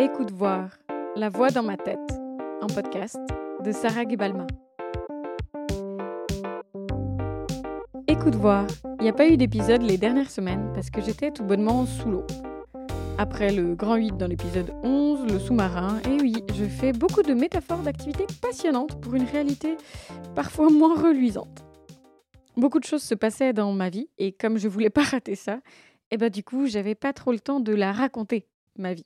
Écoute voir, La voix dans ma tête, un podcast de Sarah Gebalma. Écoute voir, il n'y a pas eu d'épisode les dernières semaines parce que j'étais tout bonnement sous l'eau. Après le grand 8 dans l'épisode 11, le sous-marin, et oui, je fais beaucoup de métaphores d'activités passionnantes pour une réalité parfois moins reluisante. Beaucoup de choses se passaient dans ma vie et comme je voulais pas rater ça, et eh ben, du coup, j'avais pas trop le temps de la raconter, ma vie.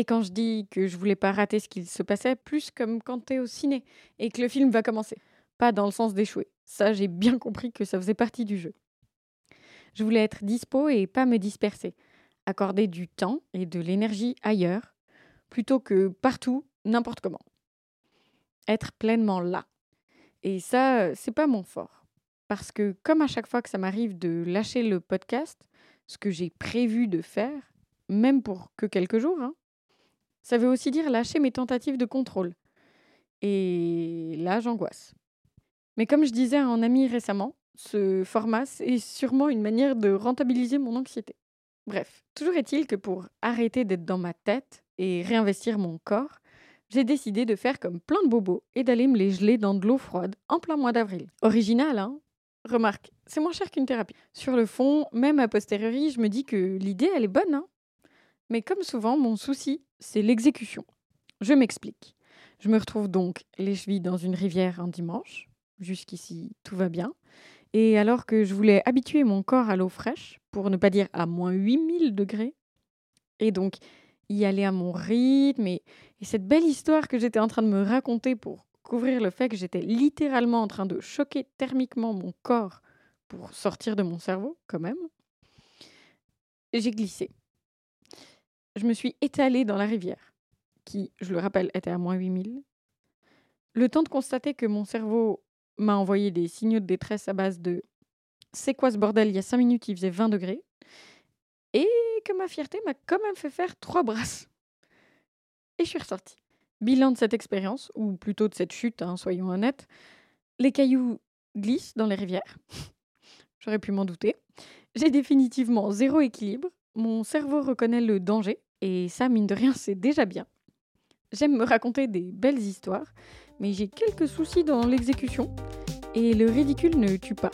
Et quand je dis que je voulais pas rater ce qu'il se passait, plus comme quand t'es au ciné et que le film va commencer. Pas dans le sens d'échouer. Ça, j'ai bien compris que ça faisait partie du jeu. Je voulais être dispo et pas me disperser. Accorder du temps et de l'énergie ailleurs, plutôt que partout, n'importe comment. Être pleinement là. Et ça, c'est pas mon fort. Parce que comme à chaque fois que ça m'arrive de lâcher le podcast, ce que j'ai prévu de faire, même pour que quelques jours, hein, ça veut aussi dire lâcher mes tentatives de contrôle. Et là, j'angoisse. Mais comme je disais à un ami récemment, ce format, c'est sûrement une manière de rentabiliser mon anxiété. Bref, toujours est-il que pour arrêter d'être dans ma tête et réinvestir mon corps, j'ai décidé de faire comme plein de bobos et d'aller me les geler dans de l'eau froide en plein mois d'avril. Original, hein? Remarque, c'est moins cher qu'une thérapie. Sur le fond, même a posteriori, je me dis que l'idée, elle est bonne, hein? Mais comme souvent, mon souci, c'est l'exécution. Je m'explique. Je me retrouve donc les chevilles dans une rivière un dimanche. Jusqu'ici, tout va bien. Et alors que je voulais habituer mon corps à l'eau fraîche, pour ne pas dire à moins 8000 degrés, et donc y aller à mon rythme, et, et cette belle histoire que j'étais en train de me raconter pour couvrir le fait que j'étais littéralement en train de choquer thermiquement mon corps pour sortir de mon cerveau, quand même, j'ai glissé je me suis étalée dans la rivière, qui, je le rappelle, était à moins 8000. Le temps de constater que mon cerveau m'a envoyé des signaux de détresse à base de C'est quoi ce bordel Il y a 5 minutes, il faisait 20 degrés. Et que ma fierté m'a quand même fait faire trois brasses. Et je suis ressortie. Bilan de cette expérience, ou plutôt de cette chute, hein, soyons honnêtes. Les cailloux glissent dans les rivières. J'aurais pu m'en douter. J'ai définitivement zéro équilibre. Mon cerveau reconnaît le danger, et ça, mine de rien, c'est déjà bien. J'aime me raconter des belles histoires, mais j'ai quelques soucis dans l'exécution, et le ridicule ne tue pas.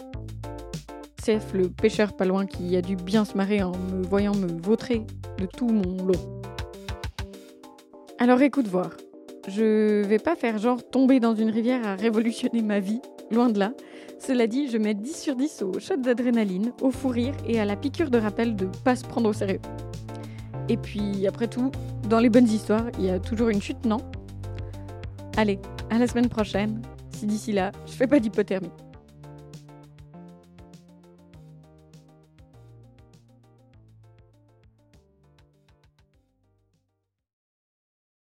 Cef, le pêcheur pas loin qui a dû bien se marrer en me voyant me vautrer de tout mon lot. Alors écoute voir, je vais pas faire genre tomber dans une rivière à révolutionner ma vie, loin de là. Cela dit, je mets 10 sur 10 au shot d'adrénaline, au fou rire et à la piqûre de rappel de pas se prendre au sérieux. Et puis, après tout, dans les bonnes histoires, il y a toujours une chute, non? Allez, à la semaine prochaine, si d'ici là, je fais pas d'hypothermie.